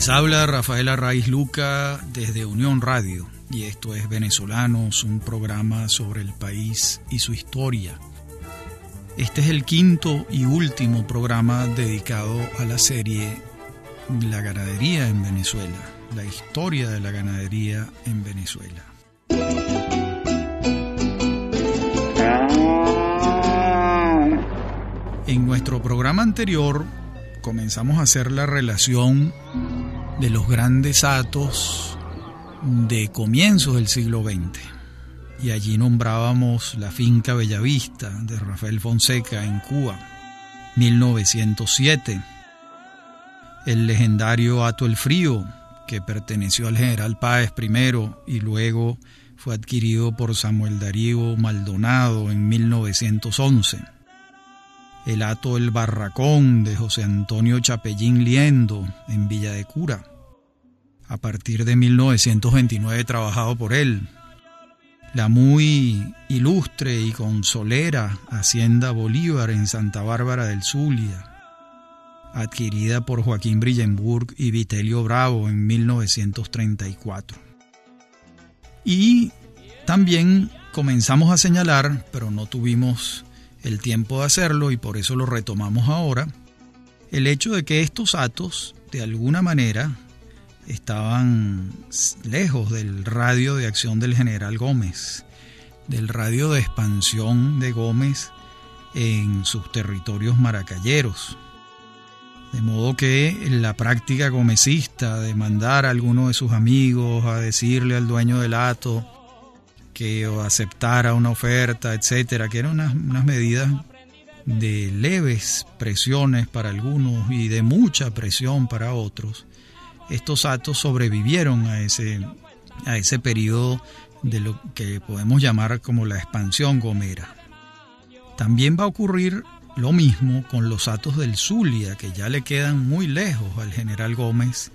Les habla Rafael Arraiz Luca desde Unión Radio y esto es Venezolanos, un programa sobre el país y su historia. Este es el quinto y último programa dedicado a la serie La ganadería en Venezuela, la historia de la ganadería en Venezuela. En nuestro programa anterior comenzamos a hacer la relación de los grandes atos de comienzos del siglo XX. Y allí nombrábamos la finca Bellavista de Rafael Fonseca en Cuba, 1907. El legendario Ato El Frío, que perteneció al general Páez primero y luego fue adquirido por Samuel Darío Maldonado en 1911 el Ato El Barracón de José Antonio Chapellín Liendo en Villa de Cura. A partir de 1929 trabajado por él. La muy ilustre y consolera Hacienda Bolívar en Santa Bárbara del Zulia, adquirida por Joaquín Brillenburg y Vitelio Bravo en 1934. Y también comenzamos a señalar, pero no tuvimos el tiempo de hacerlo y por eso lo retomamos ahora, el hecho de que estos atos, de alguna manera, estaban lejos del radio de acción del general Gómez, del radio de expansión de Gómez en sus territorios maracayeros. De modo que la práctica gomecista de mandar a alguno de sus amigos a decirle al dueño del ato que aceptara una oferta, etcétera, que eran unas, unas medidas de leves presiones para algunos y de mucha presión para otros, estos actos sobrevivieron a ese, a ese periodo de lo que podemos llamar como la expansión gomera. También va a ocurrir lo mismo con los atos del Zulia, que ya le quedan muy lejos al general Gómez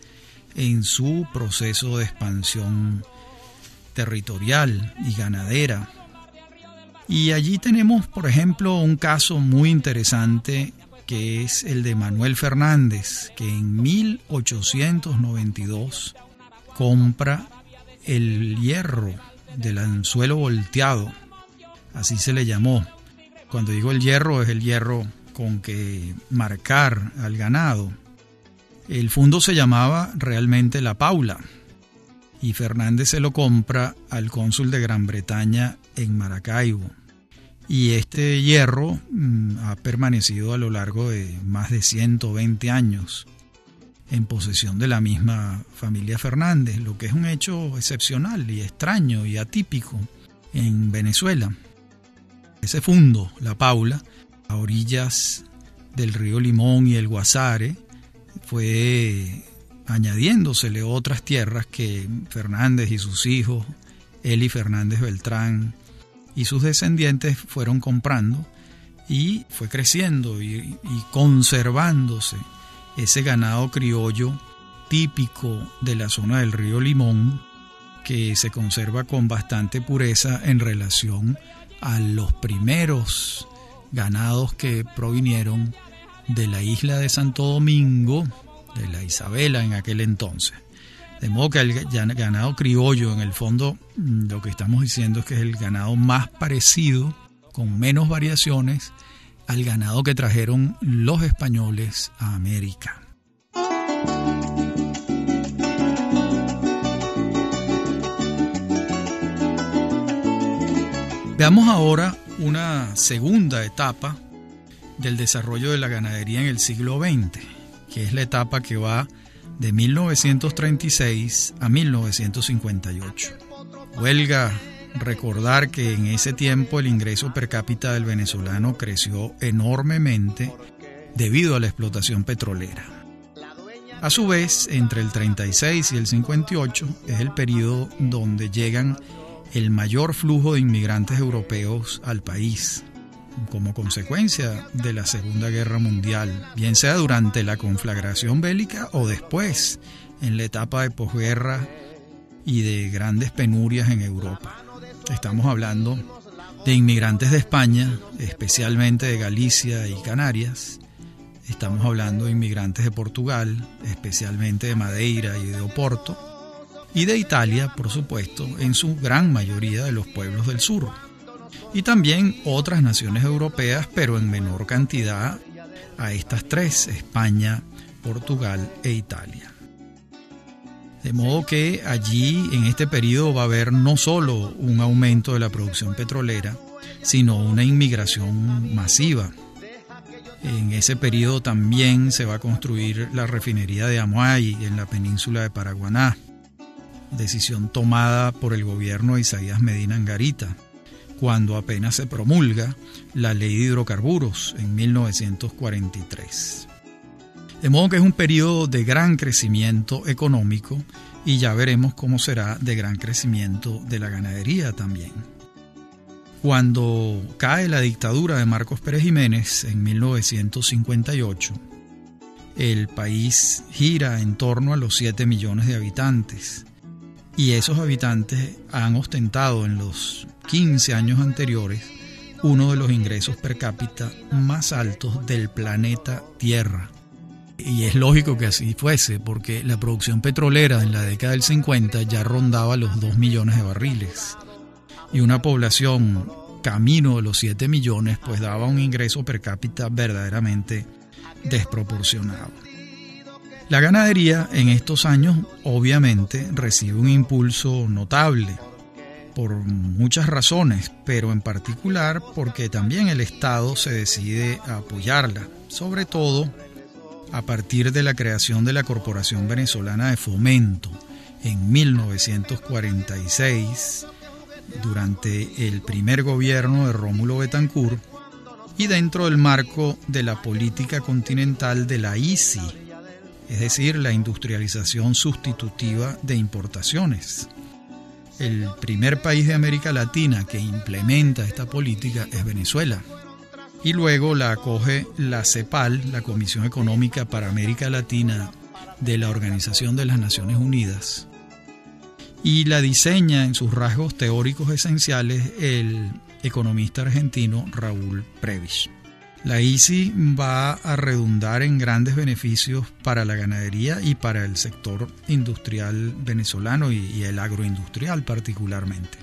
en su proceso de expansión territorial y ganadera. Y allí tenemos, por ejemplo, un caso muy interesante que es el de Manuel Fernández, que en 1892 compra el hierro del anzuelo volteado, así se le llamó. Cuando digo el hierro es el hierro con que marcar al ganado. El fondo se llamaba realmente La Paula y Fernández se lo compra al cónsul de Gran Bretaña en Maracaibo. Y este hierro mm, ha permanecido a lo largo de más de 120 años en posesión de la misma familia Fernández, lo que es un hecho excepcional y extraño y atípico en Venezuela. Ese fundo, La Paula, a orillas del río Limón y el Guasare, fue añadiéndosele otras tierras que Fernández y sus hijos, Eli Fernández Beltrán y sus descendientes fueron comprando y fue creciendo y, conservándose ese ganado criollo típico de la zona del río Limón que se conserva con bastante pureza en relación a los primeros ganados que provinieron de la isla de Santo Domingo de la Isabela en aquel entonces. De modo que el ganado criollo, en el fondo, mm, lo que estamos diciendo es que es el ganado más parecido, con menos variaciones, al ganado que trajeron los españoles a América. Veamos ahora una segunda etapa del desarrollo de la ganadería en el siglo XX que es la etapa que va de 1936 a 1958. Huelga recordar que en ese tiempo el ingreso per cápita del venezolano creció enormemente debido a la explotación petrolera. A su vez, entre el 36 y el 58 es el periodo donde llegan el mayor flujo de inmigrantes europeos al país como consecuencia de la Segunda Guerra Mundial, bien sea durante la conflagración bélica o después, en la etapa de posguerra y de grandes penurias en Europa. Estamos hablando de inmigrantes de España, especialmente de Galicia y Canarias, Estamos hablando de inmigrantes de Portugal, especialmente de Madeira y de Oporto, y de Italia, por supuesto, en su gran mayoría de los pueblos del sur. Y también otras naciones europeas, pero en menor cantidad a estas tres, España, Portugal e Italia. De modo que allí en este periodo va a haber no solo un aumento de la producción petrolera, sino una inmigración masiva. En ese periodo también se va a construir la refinería de Amuay en la península de Paraguaná, decisión tomada por el gobierno de Isaías Medina Angarita, cuando apenas se promulga la ley de hidrocarburos en 1943. De modo que es un periodo de gran crecimiento económico y ya veremos cómo será de gran crecimiento de la ganadería también. Cuando cae la dictadura de Marcos Pérez Jiménez en 1958, el país gira en torno a los 7 millones de habitantes y esos habitantes han ostentado en los 15 años anteriores uno de los ingresos per cápita más altos del planeta Tierra. Y es lógico que así fuese, porque la producción petrolera en la década del 50 ya rondaba los 2 millones de barriles. Y una población camino de los 7 millones, pues daba un ingreso per cápita verdaderamente desproporcionado. La ganadería en estos años obviamente recibe un impulso notable por muchas razones, pero en particular porque también el Estado se decide a apoyarla, sobre todo a partir de la creación de la Corporación Venezolana de Fomento en 1946, durante el primer gobierno de Rómulo Betancourt, y dentro del marco de la política continental de la ICI, es decir, la industrialización sustitutiva de importaciones. El primer país de América Latina que implementa esta política es Venezuela. Y luego la acoge la CEPAL, la Comisión Económica para América Latina de la Organización de las Naciones Unidas. Y la diseña en sus rasgos teóricos esenciales el economista argentino Raúl Previs. La ICI va a redundar en grandes beneficios para la ganadería y para el sector industrial venezolano y, el agroindustrial particularmente.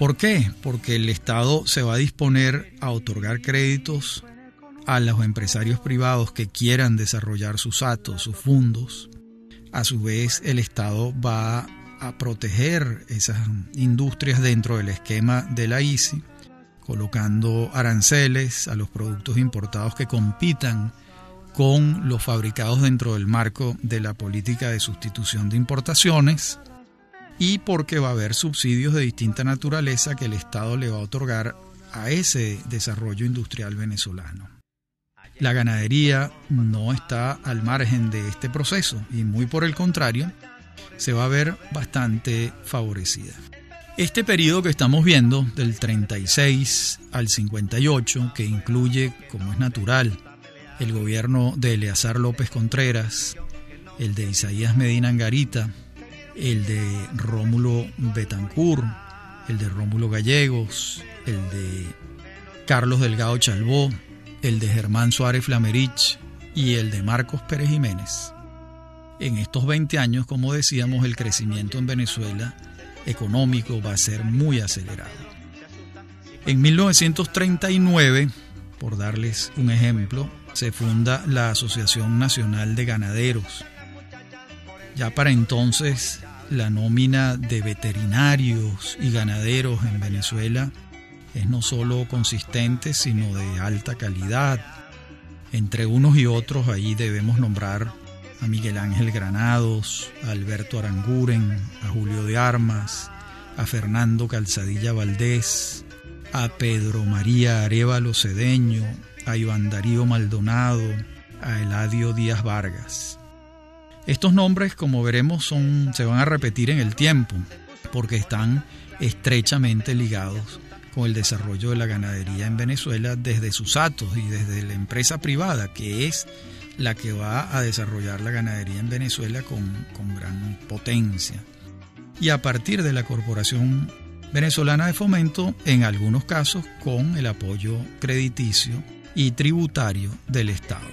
¿Por qué? Porque el Estado se va a disponer a otorgar créditos a los empresarios privados que quieran desarrollar sus atos, sus fondos. A su vez, el Estado va a proteger esas industrias dentro del esquema de la ICI colocando aranceles a los productos importados que compitan con los fabricados dentro del marco de la política de sustitución de importaciones y porque va a haber subsidios de distinta naturaleza que el Estado le va a otorgar a ese desarrollo industrial venezolano. La ganadería no está al margen de este proceso y muy por el contrario, se va a ver bastante favorecida. Este periodo que estamos viendo, del 36 al 58, que incluye, como es natural, el gobierno de Eleazar López Contreras, el de Isaías Medina Angarita, el de Rómulo Betancourt, el de Rómulo Gallegos, el de Carlos Delgado Chalbó, el de Germán Suárez Flamerich y el de Marcos Pérez Jiménez. En estos 20 años, como decíamos, el crecimiento en Venezuela económico va a ser muy acelerado. En 1939, por darles un ejemplo, se funda la Asociación Nacional de Ganaderos. Ya para entonces, la nómina de veterinarios y ganaderos en Venezuela es no solo consistente, sino de alta calidad. Entre unos y otros ahí debemos nombrar a Miguel Ángel Granados, a Alberto Aranguren, a Julio de Armas, a Fernando Calzadilla Valdés, a Pedro María Arevalo Cedeño, a Iván Darío Maldonado, a Eladio Díaz Vargas. Estos nombres, como veremos, son, se van a repetir en el tiempo, porque están estrechamente ligados con el desarrollo de la ganadería en Venezuela desde sus atos y desde la empresa privada, que es la que va a desarrollar la ganadería en Venezuela con, con gran potencia. Y a partir de la Corporación Venezolana de Fomento, en algunos casos con el apoyo crediticio y tributario del Estado.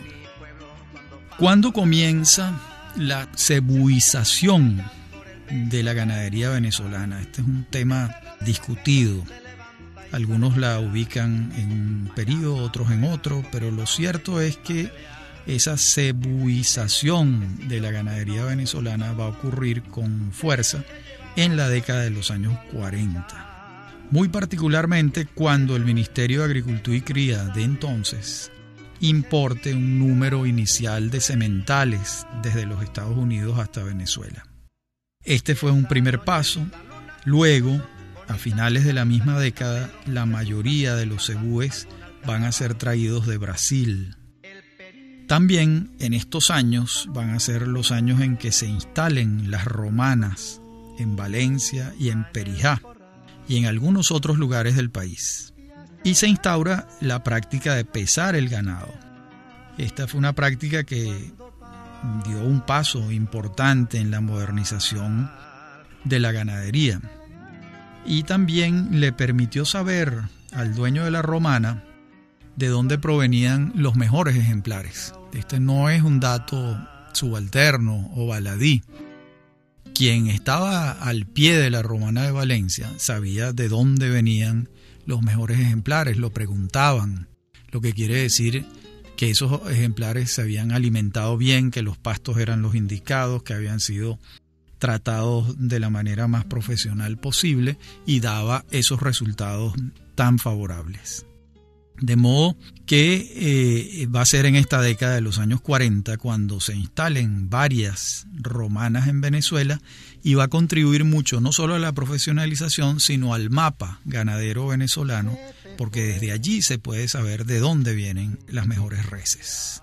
¿Cuándo comienza la cebuización de la ganadería venezolana? Este es un tema discutido. Algunos la ubican en un periodo, otros en otro, pero lo cierto es que esa cebuización de la ganadería venezolana va a ocurrir con fuerza en la década de los años 40. Muy particularmente cuando el Ministerio de Agricultura y Cría de entonces importe un número inicial de sementales desde los Estados Unidos hasta Venezuela. Este fue un primer paso. Luego, a finales de la misma década, la mayoría de los cebúes van a ser traídos de Brasil. También en estos años van a ser los años en que se instalen las romanas en Valencia y en Perijá y en algunos otros lugares del país y se instaura la práctica de pesar el ganado. Esta fue una práctica que dio un paso importante en la modernización de la ganadería y también le permitió saber al dueño de la romana de dónde provenían los mejores ejemplares. Este no es un dato subalterno o baladí. Quien estaba al pie de la romana de Valencia sabía de dónde venían los mejores ejemplares, lo preguntaban, lo que quiere decir que esos ejemplares se habían alimentado bien, que los pastos eran los indicados, que habían sido tratados de la manera más profesional posible y daba esos resultados tan favorables. De modo que eh, va a ser en esta década de los años 40 cuando se instalen varias romanas en Venezuela y va a contribuir mucho no solo a la profesionalización, sino al mapa ganadero venezolano, porque desde allí se puede saber de dónde vienen las mejores reses.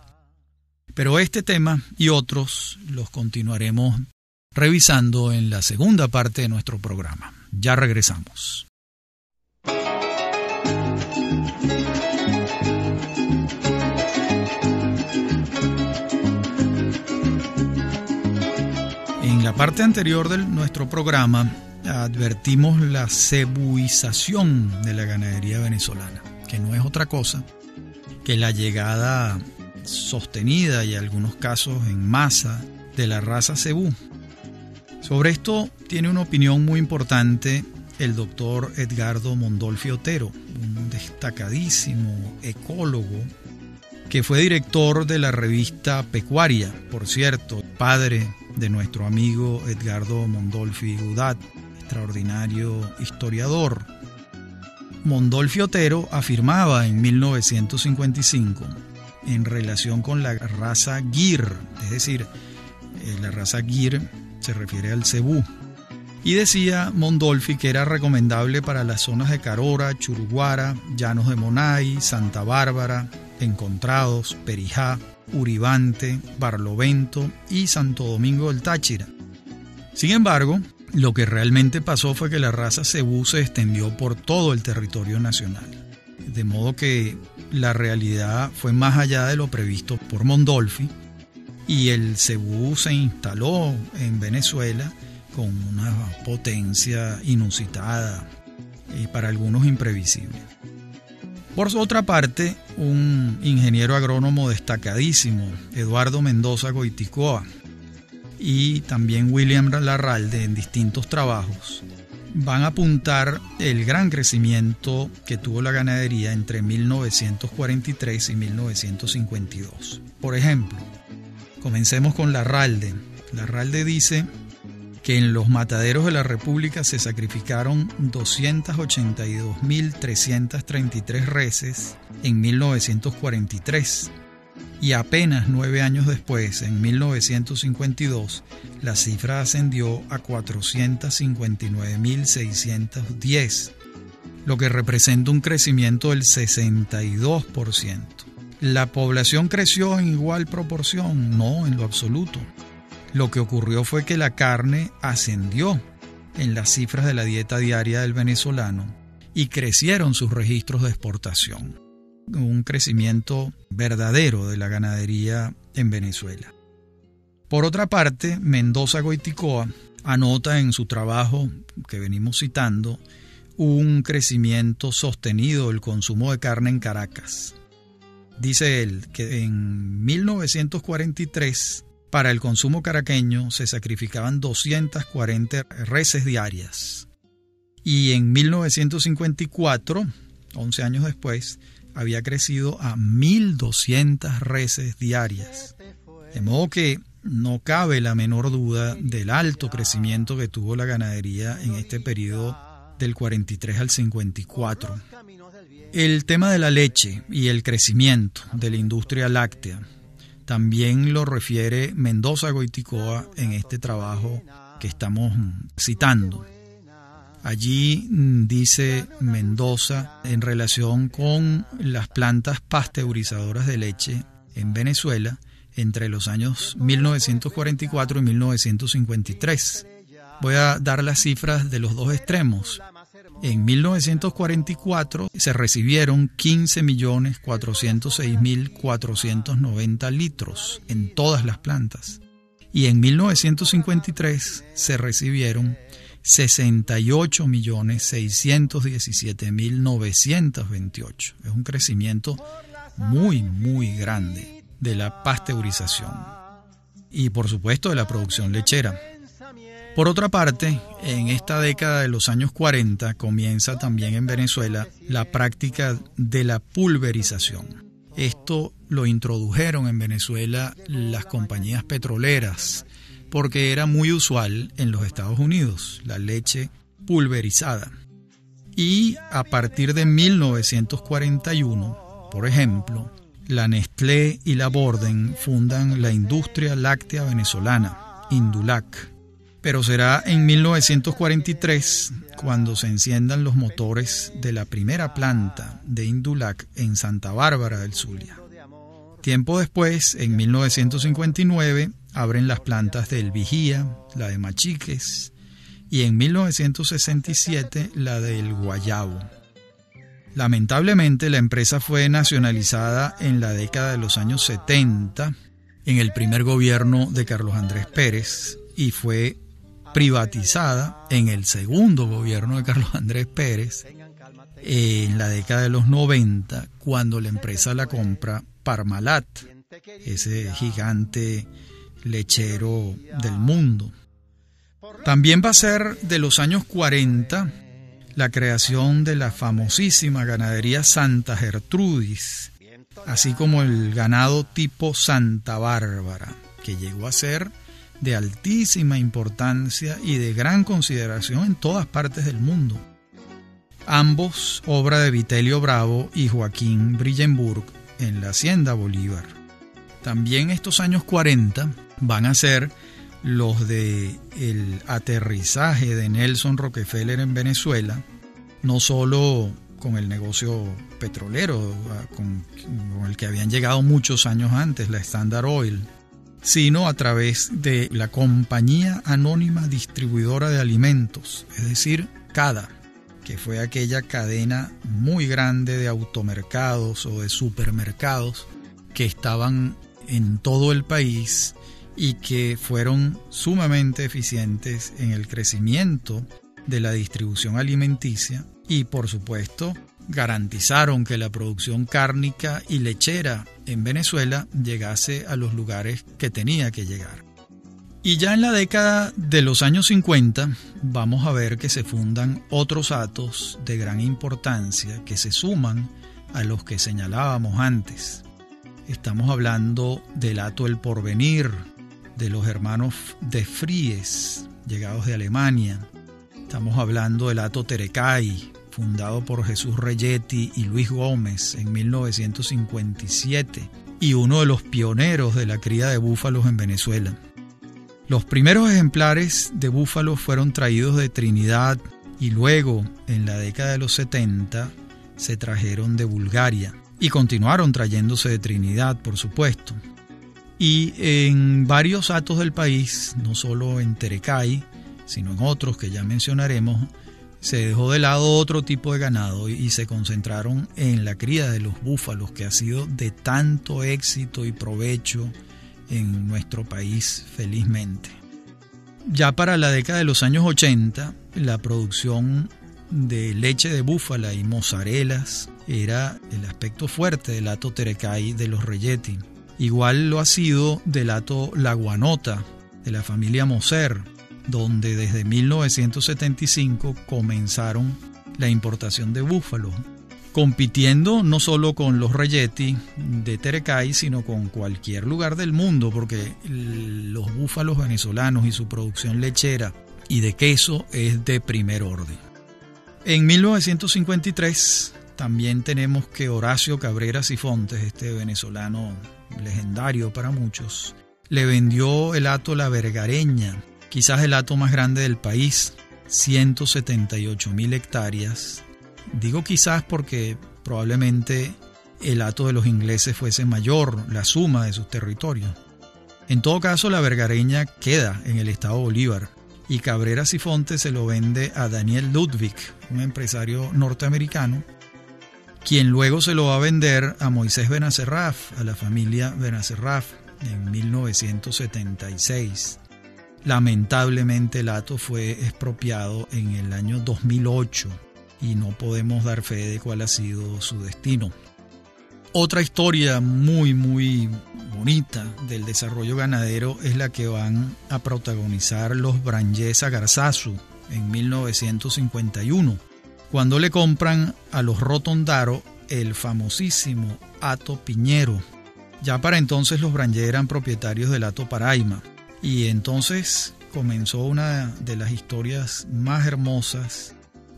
Pero este tema y otros los continuaremos revisando en la segunda parte de nuestro programa. Ya regresamos. En la parte anterior de nuestro programa advertimos la cebuización de la ganadería venezolana, que no es otra cosa que la llegada sostenida y en algunos casos en masa de la raza cebú. Sobre esto tiene una opinión muy importante el doctor Edgardo Mondolfi Otero, un destacadísimo ecólogo que fue director de la revista Pecuaria, por cierto, padre de nuestro amigo Edgardo Mondolfi Gudat, extraordinario historiador. Mondolfi Otero afirmaba en 1955 en relación con la raza Gir, es decir, eh, la raza Gir se refiere al cebú, y decía Mondolfi que era recomendable para las zonas de Carora, Churuguara, Llanos de Monay, Santa Bárbara, Encontrados, Perijá, Uribante, Barlovento y Santo Domingo del Táchira. Sin embargo, lo que realmente pasó fue que la raza cebú se extendió por todo el territorio nacional. De modo que la realidad fue más allá de lo previsto por Mondolfi y el cebú se instaló en Venezuela con una potencia inusitada y para algunos imprevisible. Por otra parte, un ingeniero agrónomo destacadísimo, Eduardo Mendoza Goiticoa, y también William Larralde en distintos trabajos, van a apuntar el gran crecimiento que tuvo la ganadería entre 1943 y 1952. Por ejemplo, comencemos con Larralde. Larralde dice que en los mataderos de la República se sacrificaron 282.333 reses en 1943 y apenas nueve años después, en 1952, la cifra ascendió a 459.610, lo que representa un crecimiento del 62%. ¿La población creció en igual proporción? No, en lo absoluto. Lo que ocurrió fue que la carne ascendió en las cifras de la dieta diaria del venezolano y crecieron sus registros de exportación. Un crecimiento verdadero de la ganadería en Venezuela. Por otra parte, Mendoza Goiticoa anota en su trabajo que venimos citando un crecimiento sostenido del consumo de carne en Caracas. Dice él que en 1943 para el consumo caraqueño se sacrificaban 240 reses diarias. Y en 1954, 11 años después, había crecido a 1.200 reses diarias. De modo que no cabe la menor duda del alto crecimiento que tuvo la ganadería en este periodo del 43 al 54. El tema de la leche y el crecimiento de la industria láctea también lo refiere Mendoza Goiticoa en este trabajo que estamos citando. Allí mm, dice Mendoza en relación con las plantas pasteurizadoras de leche en Venezuela entre los años 1944 y 1953. Voy a dar las cifras de los dos extremos. En 1944 se recibieron 15.406.490 litros en todas las plantas y en 1953 se recibieron 68.617.928. Es un crecimiento muy, muy grande de la pasteurización y por supuesto de la producción lechera. Por otra parte, en esta década de los años 40 comienza también en Venezuela la práctica de la pulverización. Esto lo introdujeron en Venezuela las compañías petroleras porque era muy usual en los Estados Unidos la leche pulverizada. Y a partir de 1941, por ejemplo, la Nestlé y la Borden fundan la industria láctea venezolana, Indulac pero será en 1943 cuando se enciendan los motores de la primera planta de Indulac en Santa Bárbara del Zulia. Tiempo después, en 1959, abren las plantas del Vigía, la de Machiques, y en 1967 la del Guayabo. Lamentablemente la empresa fue nacionalizada en la década de los años 70 en el primer gobierno de Carlos Andrés Pérez y fue privatizada en el segundo gobierno de Carlos Andrés Pérez en la década de los 90 cuando la empresa la compra Parmalat, ese gigante lechero del mundo. También va a ser de los años 40 la creación de la famosísima ganadería Santa Gertrudis, así como el ganado tipo Santa Bárbara, que llegó a ser de altísima importancia y de gran consideración en todas partes del mundo. Ambos obra de Vitelio Bravo y Joaquín Brillenburg en la Hacienda Bolívar. También estos años 40 van a ser los de el aterrizaje de Nelson Rockefeller en Venezuela, no solo con el negocio petrolero con, con el que habían llegado muchos años antes, la Standard Oil, sino a través de la Compañía Anónima Distribuidora de Alimentos, es decir, CADA, que fue aquella cadena muy grande de automercados o de supermercados que estaban en todo el país y que fueron sumamente eficientes en el crecimiento de la distribución alimenticia y por supuesto garantizaron que la producción cárnica y lechera en Venezuela llegase a los lugares que tenía que llegar. Y ya en la década de los años 50 vamos a ver que se fundan otros atos de gran importancia que se suman a los que señalábamos antes. Estamos hablando del ato El Porvenir, de los hermanos de Fries, llegados de Alemania. Estamos hablando del ato Terecay, fundado por Jesús Reyetti y Luis Gómez en 1957 y uno de los pioneros de la cría de búfalos en Venezuela. Los primeros ejemplares de búfalos fueron traídos de Trinidad y luego, en la década de los 70, se trajeron de Bulgaria y continuaron trayéndose de Trinidad, por supuesto. Y en varios atos del país, no solo en Terecay, sino en otros que ya mencionaremos, se dejó de lado otro tipo de ganado y se concentraron en la cría de los búfalos, que ha sido de tanto éxito y provecho en nuestro país, felizmente. Ya para la década de los años 80, la producción de leche de búfala y mozarelas era el aspecto fuerte del hato Terecay de los Reyetti. Igual lo ha sido del hato La Guanota, de la familia Moser, donde desde 1975 comenzaron la importación de búfalos, compitiendo no solo con los Reyetti de Terecay, sino con cualquier lugar del mundo, porque los búfalos venezolanos y su producción lechera y de queso es de primer orden. En 1953 también tenemos que Horacio Cabrera Sifontes, este venezolano legendario para muchos, le vendió el hato La Vergareña, quizás el hato más grande del país, 178 mil hectáreas. Digo quizás porque probablemente el hato de los ingleses fuese mayor, la suma de sus territorios. En todo caso, la vergareña queda en el estado Bolívar y Cabrera Sifonte se lo vende a Daniel Ludwig, un empresario norteamericano, quien luego se lo va a vender a Moisés Benacerraf, a la familia Benacerraf, en 1976. Lamentablemente el hato fue expropiado en el año 2008 y no podemos dar fe de cuál ha sido su destino. Otra historia muy muy bonita del desarrollo ganadero es la que van a protagonizar los Brangesa Garzazu en 1951, cuando le compran a los Rotondaro el famosísimo Hato Piñero. Ya para entonces los Brangé eran propietarios del Hato Paraima y entonces comenzó una de las historias más hermosas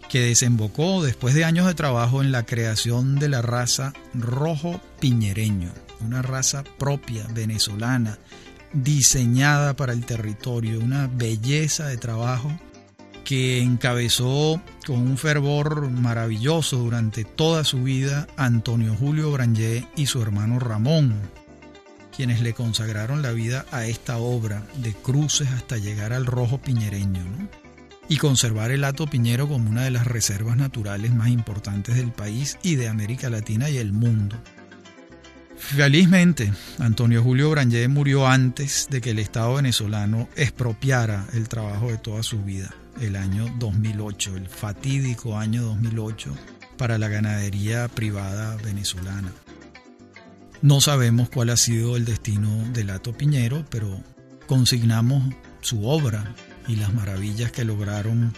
que desembocó después de años de trabajo en la creación de la raza rojo piñereño, una raza propia venezolana, diseñada para el territorio, una belleza de trabajo que encabezó con un fervor maravilloso durante toda su vida Antonio Julio Brangé y su hermano Ramón, quienes le consagraron la vida a esta obra de cruces hasta llegar al rojo piñereño y conservar el hato piñero como una de las reservas naturales más importantes del país y de América Latina y el mundo. Felizmente, Antonio Julio Brangé murió antes de que el Estado venezolano expropiara el trabajo de toda su vida, el año 2008, el fatídico año 2008 para la ganadería privada venezolana. No sabemos cuál ha sido el destino del Hato Piñero, pero consignamos su obra y las maravillas que lograron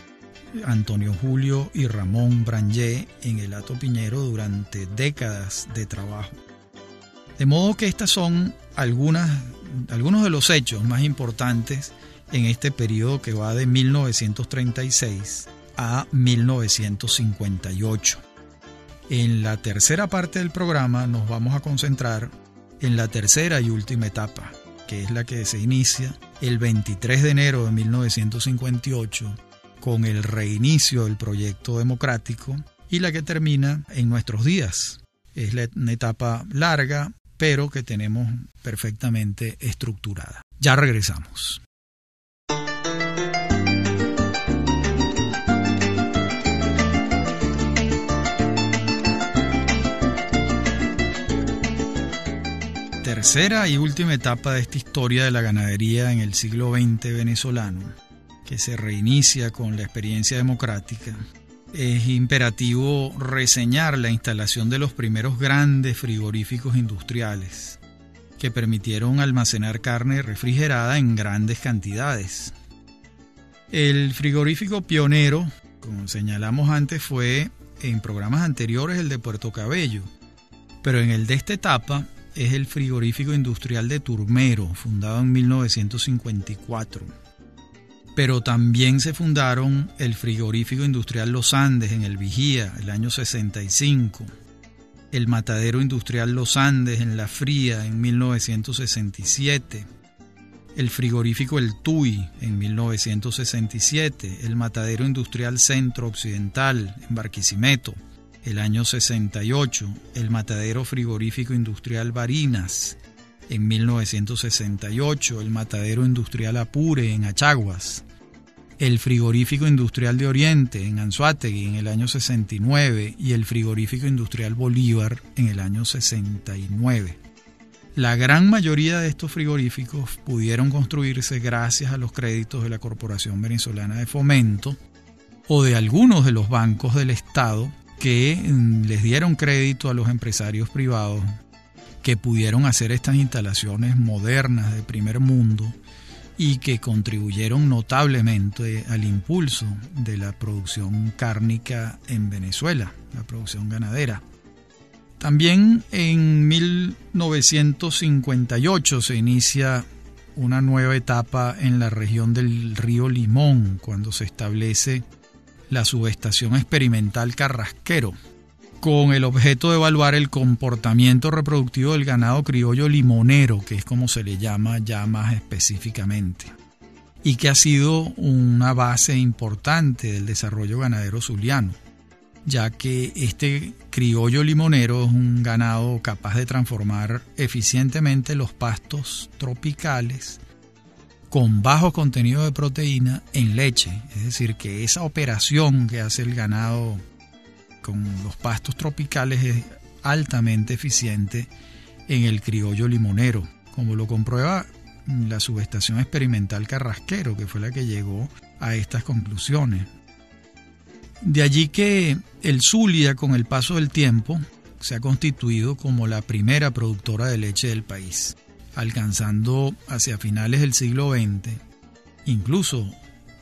Antonio Julio y Ramón Brangé en el Hato Piñero durante décadas de trabajo. De modo que estas son algunos de los hechos más importantes en este periodo que va de 1936 a 1958. En la tercera parte del programa nos vamos a concentrar en la tercera y última etapa, que es la que se inicia el 23 de enero de 1958 con el reinicio del proyecto democrático y la que termina en nuestros días. Es una etapa larga, pero que tenemos perfectamente estructurada. Ya regresamos. Tercera y última etapa de esta historia de la ganadería en el siglo XX venezolano, que se reinicia con la experiencia democrática, es imperativo reseñar la instalación de los primeros grandes frigoríficos industriales, que permitieron almacenar carne refrigerada en grandes cantidades. El frigorífico pionero, como señalamos antes, fue en programas anteriores el de Puerto Cabello, pero en el de esta etapa es el frigorífico industrial de Turmero, fundado en 1954. Pero también se fundaron el frigorífico industrial Los Andes en el Vigía, el año 65, el matadero industrial Los Andes en La Fría en 1967, el frigorífico El Tuy en 1967, el matadero industrial Centro Occidental en Barquisimeto, el año 68, el matadero frigorífico industrial Barinas, en 1968, el matadero industrial Apure en Achaguas, el frigorífico industrial de Oriente en Anzuategui en el año 69 y el frigorífico industrial Bolívar en el año 69. La gran mayoría de estos frigoríficos pudieron construirse gracias a los créditos de la Corporación Venezolana de Fomento o de algunos de los bancos del Estado que mm, les dieron crédito a los empresarios privados que pudieron hacer estas instalaciones modernas de primer mundo y que contribuyeron notablemente al impulso de la producción cárnica en Venezuela, la producción ganadera. También en 1958 se inicia una nueva etapa en la región del río Limón, cuando se establece la subestación experimental Carrasquero, con el objeto de evaluar el comportamiento reproductivo del ganado criollo limonero, que es como se le llama ya más específicamente, y que ha sido una base importante del desarrollo ganadero zuliano ya que este criollo limonero es un ganado capaz de transformar eficientemente los pastos tropicales con bajo contenido de proteína en leche. Es decir, que esa operación que hace el ganado con los pastos tropicales es altamente eficiente en el criollo limonero, como lo comprueba la subestación experimental Carrasquero, que fue la que llegó a estas conclusiones. De allí que el Zulia, con el paso del tiempo, se ha constituido como la primera productora de leche del país, alcanzando hacia finales del siglo XX, incluso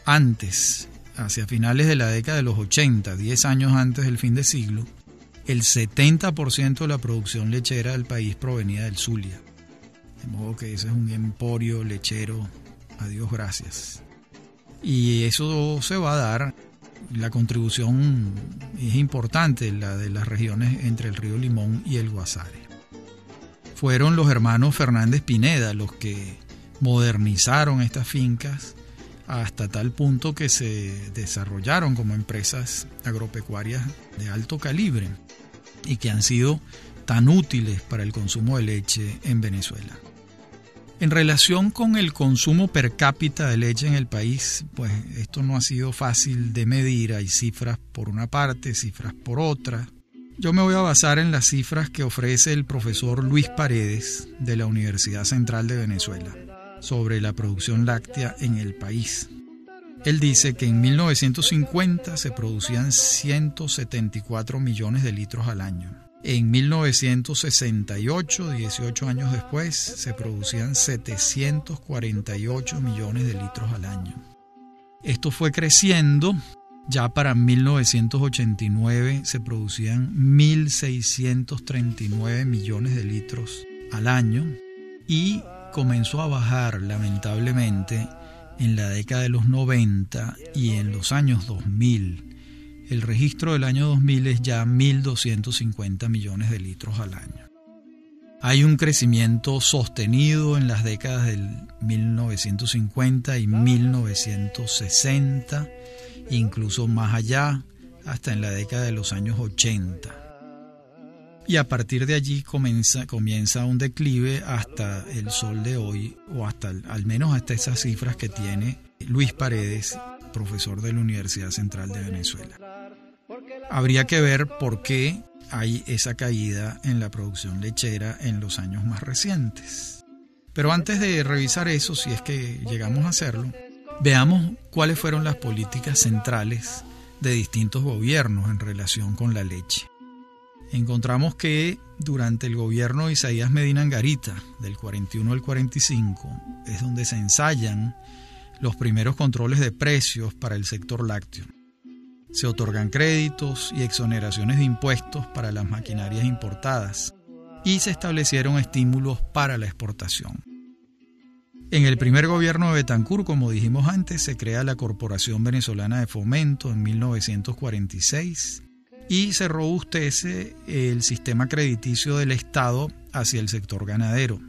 antes, hacia finales de la década de los 80, 10 años antes del fin de siglo, el 70% de la producción lechera del país provenía del Zulia. De modo que ese es un emporio lechero, a Dios gracias. Y eso se va a dar la contribución es importante, la de las regiones entre el río Limón y el Guasare. Fueron los hermanos Fernández Pineda los que modernizaron estas fincas hasta tal punto que se desarrollaron como empresas agropecuarias de alto calibre y que han sido tan útiles para el consumo de leche en Venezuela. En relación con el consumo per cápita de leche en el país, pues esto no ha sido fácil de medir. Hay cifras por una parte, cifras por otra. Yo me voy a basar en las cifras que ofrece el profesor Luis Paredes de la Universidad Central de Venezuela sobre la producción láctea en el país. Él dice que en 1950 se producían 174 millones de litros al año en 1968, 18 años después, se producían 748 millones de litros al año. Esto fue creciendo. Ya para 1989 se producían 1.639 millones de litros al año y comenzó a bajar lamentablemente en la década de los 90 y en los años 2000 el registro del año 2000 es ya 1.250 millones de litros al año. Hay un crecimiento sostenido en las décadas del 1950 y 1960, incluso más allá, hasta en la década de los años 80. Y a partir de allí comienza, comienza un declive hasta el sol de hoy, o hasta al menos hasta esas cifras que tiene Luis Paredes, profesor de la Universidad Central de Venezuela. Habría que ver por qué hay esa caída en la producción lechera en los años más recientes. Pero antes de revisar eso, si es que llegamos a hacerlo, veamos cuáles fueron las políticas centrales de distintos gobiernos en relación con la leche. Encontramos que durante el gobierno de Isaías Medina Angarita, del 41 al 45, es donde se ensayan los primeros controles de precios para el sector lácteo. Se otorgan créditos y exoneraciones de impuestos para las maquinarias importadas y se establecieron estímulos para la exportación. En el primer gobierno de Betancourt, como dijimos antes, se crea la Corporación Venezolana de Fomento en 1946 y se robustece el sistema crediticio del Estado hacia el sector ganadero.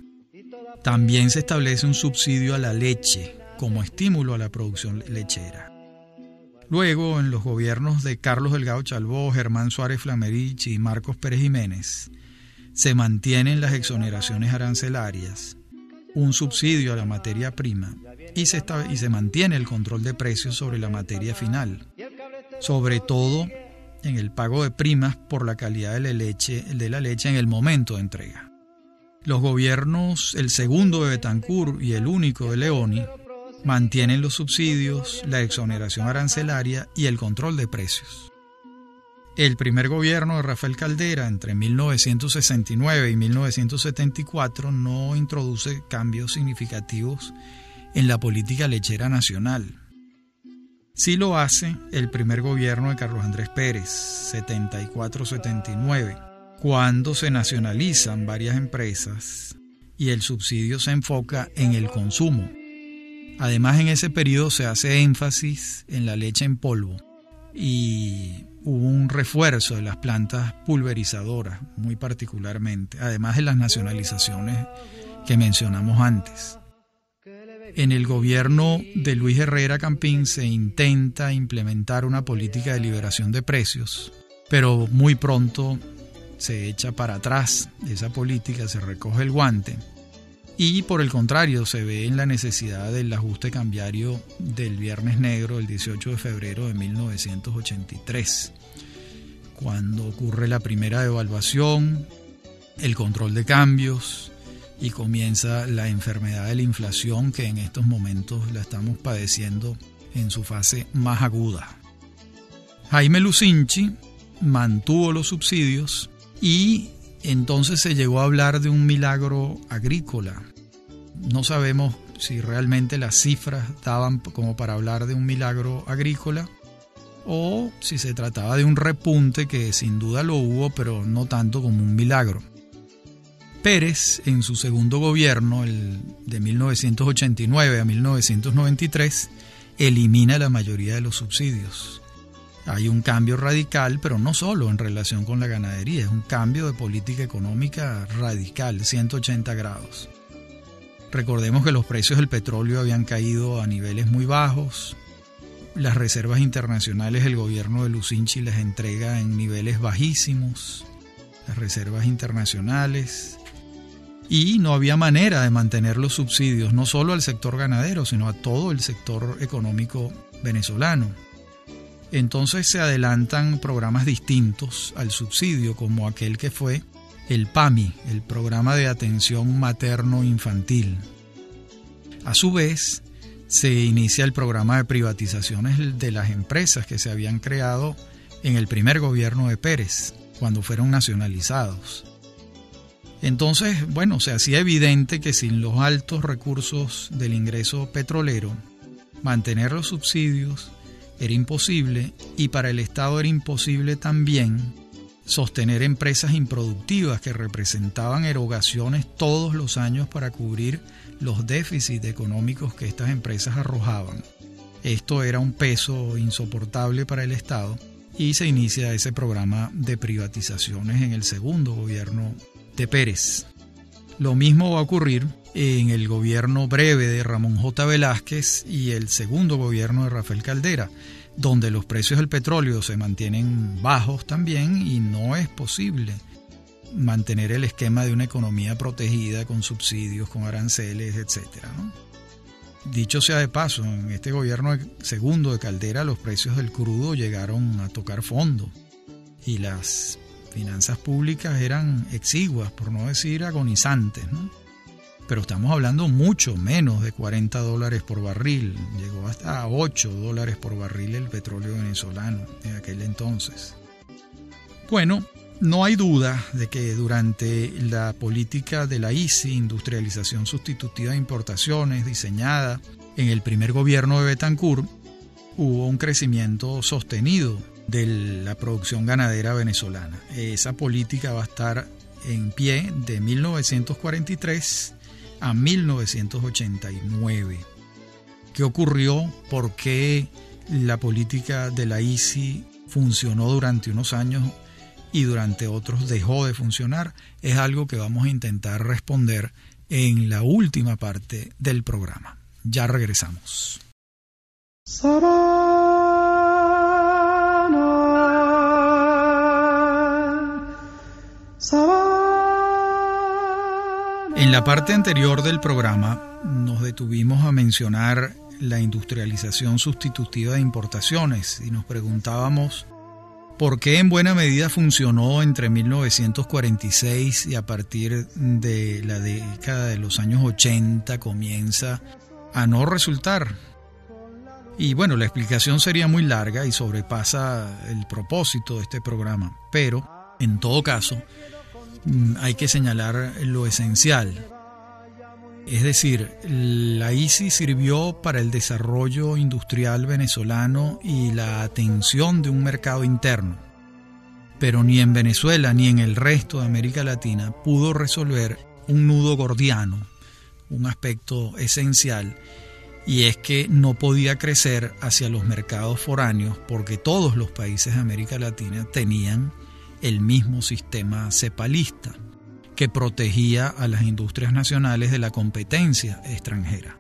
También se establece un subsidio a la leche como estímulo a la producción lechera. Luego, en los gobiernos de Carlos Delgado Chalbó, Germán Suárez Flamerich y Marcos Pérez Jiménez, se mantienen las exoneraciones arancelarias, un subsidio a la materia prima y se, mantiene el control de precios sobre la materia final, sobre todo en el pago de primas por la calidad de la leche, de la leche en el momento de entrega. Los gobiernos, el segundo de Betancourt y el único de Leoni, mantienen los subsidios, la exoneración arancelaria y el control de precios. El primer gobierno de Rafael Caldera entre 1969 y 1974 no introduce cambios significativos en la política lechera nacional. Sí lo hace el primer gobierno de Carlos Andrés Pérez, 74-79, cuando se nacionalizan varias empresas y el subsidio se enfoca en el consumo. Además, en ese periodo se hace énfasis en la leche en polvo y hubo un refuerzo de las plantas pulverizadoras, muy particularmente, además de las nacionalizaciones que mencionamos antes. En el gobierno de Luis Herrera Campín se intenta implementar una política de liberación de precios, pero muy pronto se echa para atrás esa política, se recoge el guante y por el contrario, se ve en la necesidad del ajuste cambiario del Viernes Negro el 18 de febrero de 1983, cuando ocurre la primera devaluación, el control de cambios y comienza la enfermedad de la inflación que en estos momentos la estamos padeciendo en su fase más aguda. Jaime Lucinchi mantuvo los subsidios y entonces se llegó a hablar de un milagro agrícola. No sabemos si realmente las cifras daban como para hablar de un milagro agrícola o si se trataba de un repunte que sin duda lo hubo, pero no tanto como un milagro. Pérez, en su segundo gobierno, el de 1989 a 1993, elimina la mayoría de los subsidios. Hay un cambio radical, pero no solo en relación con la ganadería, es un cambio de política económica radical, 180 grados. Recordemos que los precios del petróleo habían caído a niveles muy bajos, las reservas internacionales el gobierno de Lucinchi les entrega en niveles bajísimos, las reservas internacionales, y no había manera de mantener los subsidios, no solo al sector ganadero, sino a todo el sector económico venezolano. Entonces se adelantan programas distintos al subsidio, como aquel que fue el PAMI, el Programa de Atención Materno Infantil. A su vez, se inicia el programa de privatizaciones de las empresas que se habían creado en el primer gobierno de Pérez, cuando fueron nacionalizados. Entonces, bueno, se hacía evidente que sin los altos recursos del ingreso petrolero, mantener los subsidios era imposible y para el Estado era imposible también sostener empresas improductivas que representaban erogaciones todos los años para cubrir los déficits económicos que estas empresas arrojaban. Esto era un peso insoportable para el Estado y se inicia ese programa de privatizaciones en el segundo gobierno de Pérez. Lo mismo va a ocurrir en el gobierno breve de Ramón J. Velázquez y el segundo gobierno de Rafael Caldera, donde los precios del petróleo se mantienen bajos también y no es posible mantener el esquema de una economía protegida con subsidios, con aranceles, etc. Dicho sea de paso, en este gobierno segundo de Caldera los precios del crudo llegaron a tocar fondo y las finanzas públicas eran exiguas, por no decir agonizantes. Pero estamos hablando mucho menos de 40 dólares por barril, llegó hasta 8 dólares por barril el petróleo venezolano en aquel entonces. Bueno, no hay duda de que durante la política de la ICI, industrialización sustitutiva de importaciones, diseñada en el primer gobierno de Betancourt, hubo un crecimiento sostenido de la producción ganadera venezolana. Esa política va a estar en pie de 1943 a 1989. ¿Qué ocurrió? ¿Por qué la política de la ICI funcionó durante unos años y durante otros dejó de funcionar? Es algo que vamos a intentar responder en la última parte del programa. Ya regresamos. En la parte anterior del programa nos detuvimos a mencionar la industrialización sustitutiva de importaciones y nos preguntábamos por qué en buena medida funcionó entre 1946 y a partir de la década de los años 80 comienza a no resultar. Y bueno, la explicación sería muy larga y sobrepasa el propósito de este programa, pero en todo caso hay que señalar lo esencial. Es decir, la ICI sirvió para el desarrollo industrial venezolano y la atención de un mercado interno, pero ni en Venezuela ni en el resto de América Latina pudo resolver un nudo gordiano, un aspecto esencial y es que no podía crecer hacia los mercados foráneos porque todos los países de América Latina tenían el mismo sistema cepalista que protegía a las industrias nacionales de la competencia extranjera.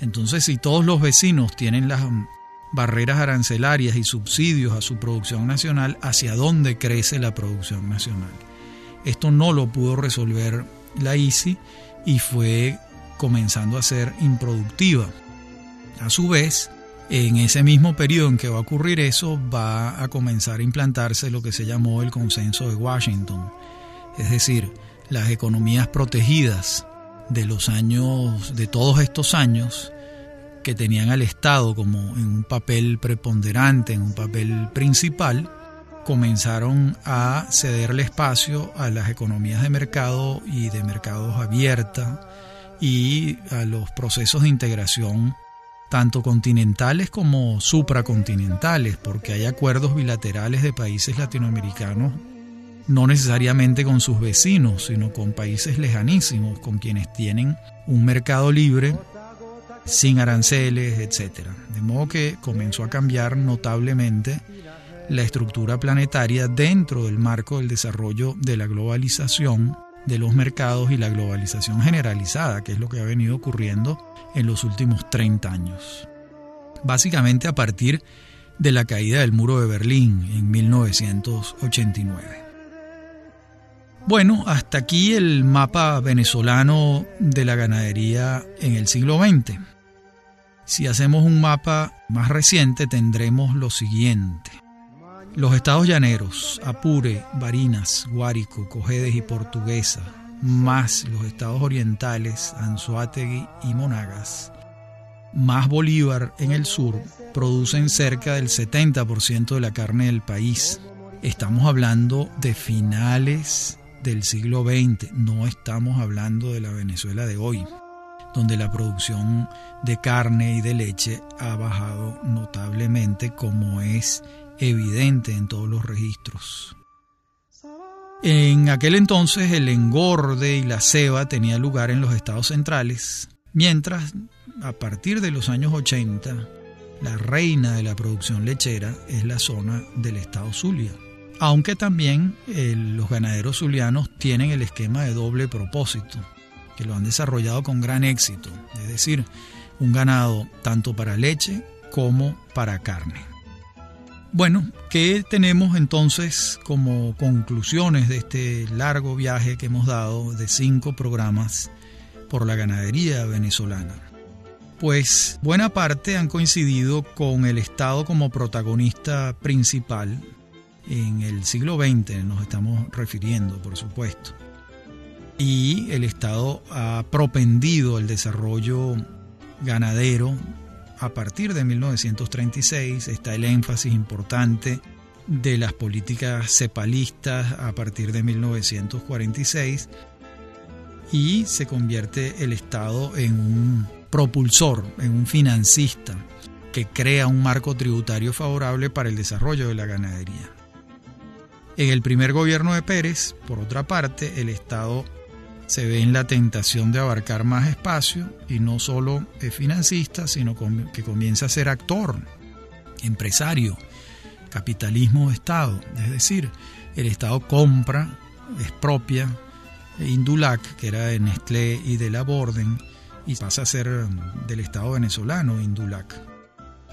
Entonces, si todos los vecinos tienen las barreras arancelarias y subsidios a su producción nacional, ¿hacia dónde crece la producción nacional? Esto no lo pudo resolver la ICI y fue comenzando a ser improductiva. A su vez, en ese mismo periodo en que va a ocurrir eso, va a comenzar a implantarse lo que se llamó el consenso de Washington, es decir, las economías protegidas de los años, de todos estos años, que tenían al Estado como en un papel preponderante, en un papel principal, comenzaron a cederle espacio a las economías de mercado y de mercados abierta y a los procesos de integración tanto continentales como supracontinentales, porque hay acuerdos bilaterales de países latinoamericanos, no necesariamente con sus vecinos, sino con países lejanísimos, con quienes tienen un mercado libre, sin aranceles, etc. De modo que comenzó a cambiar notablemente la estructura planetaria dentro del marco del desarrollo de la globalización de los mercados y la globalización generalizada, que es lo que ha venido ocurriendo en los últimos 30 años. Básicamente a partir de la caída del muro de Berlín en 1989. Bueno, hasta aquí el mapa venezolano de la ganadería en el siglo XX. Si hacemos un mapa más reciente tendremos lo siguiente. Los estados llaneros, Apure, Barinas, Guárico, Cojedes y Portuguesa, más los estados orientales, Anzuategui y Monagas, más Bolívar en el sur, producen cerca del 70% de la carne del país. Estamos hablando de finales del siglo XX, no estamos hablando de la Venezuela de hoy, donde la producción de carne y de leche ha bajado notablemente como es evidente en todos los registros. En aquel entonces el engorde y la ceba tenía lugar en los estados centrales, mientras a partir de los años 80 la reina de la producción lechera es la zona del estado Zulia. Aunque también eh, los ganaderos zulianos tienen el esquema de doble propósito, que lo han desarrollado con gran éxito, es decir, un ganado tanto para leche como para carne. Bueno, ¿qué tenemos entonces como conclusiones de este largo viaje que hemos dado de cinco programas por la ganadería venezolana? Pues buena parte han coincidido con el Estado como protagonista principal en el siglo XX, nos estamos refiriendo, por supuesto. Y el Estado ha propendido el desarrollo ganadero a partir de 1936 está el énfasis importante de las políticas cepalistas a partir de 1946 y se convierte el Estado en un propulsor, en un financista que crea un marco tributario favorable para el desarrollo de la ganadería. En el primer gobierno de Pérez, por otra parte, el Estado se ve en la tentación de abarcar más espacio y no solo es financista, sino que comienza a ser actor, empresario, capitalismo de Estado. Es decir, el Estado compra, expropia Indulac, que era de Nestlé y de la Borden, y pasa a ser del Estado venezolano Indulac.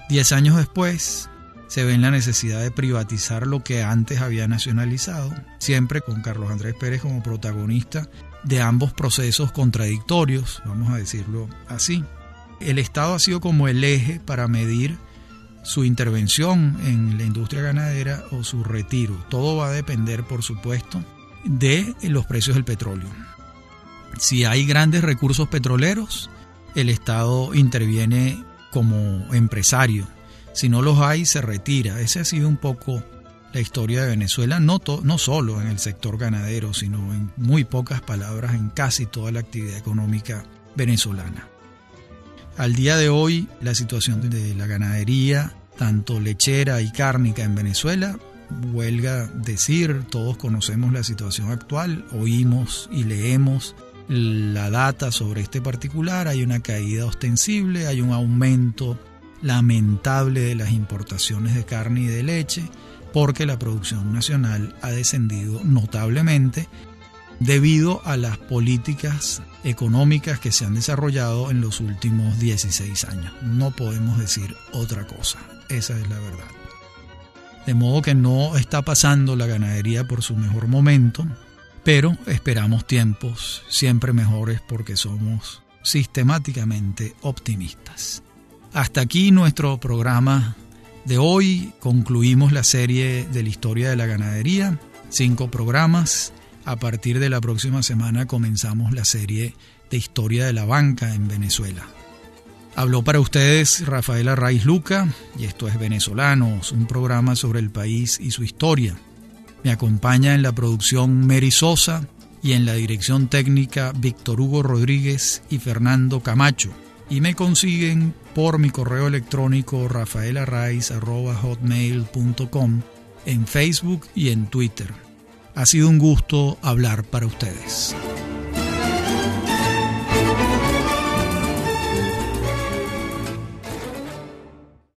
Diez años después, se ve en la necesidad de privatizar lo que antes había nacionalizado, siempre con Carlos Andrés Pérez como protagonista de ambos procesos contradictorios, vamos a decirlo así. El Estado ha sido como el eje para medir su intervención en la industria ganadera o su retiro. Todo va a depender, por supuesto, de los precios del petróleo. Si hay grandes recursos petroleros, el Estado interviene como empresario. Si no los hay, se retira. Ese ha sido un poco la historia de Venezuela, no, no solo en el sector ganadero, sino en muy pocas palabras en casi toda la actividad económica venezolana. Al día de hoy, la situación de la ganadería, tanto lechera y cárnica en Venezuela, huelga decir, todos conocemos la situación actual, oímos y leemos la data sobre este particular, hay una caída ostensible, hay un aumento lamentable de las importaciones de carne y de leche, porque la producción nacional ha descendido notablemente debido a las políticas económicas que se han desarrollado en los últimos 16 años. No podemos decir otra cosa, esa es la verdad. De modo que no está pasando la ganadería por su mejor momento, pero esperamos tiempos siempre mejores porque somos sistemáticamente optimistas. Hasta aquí nuestro programa de hoy. Concluimos la serie de la historia de la ganadería, cinco programas a partir de la próxima semana comenzamos la serie de historia de la banca en Venezuela. Habló para ustedes Rafael Arraiz Luca y esto es Venezolanos, un programa sobre el país y su historia. Me acompaña en la producción Mary Sosa y en la dirección técnica Víctor Hugo Rodríguez y Fernando Camacho. Y me consiguen por mi correo electrónico rafaelarraiz.com en Facebook y en Twitter. Ha sido un gusto hablar para ustedes.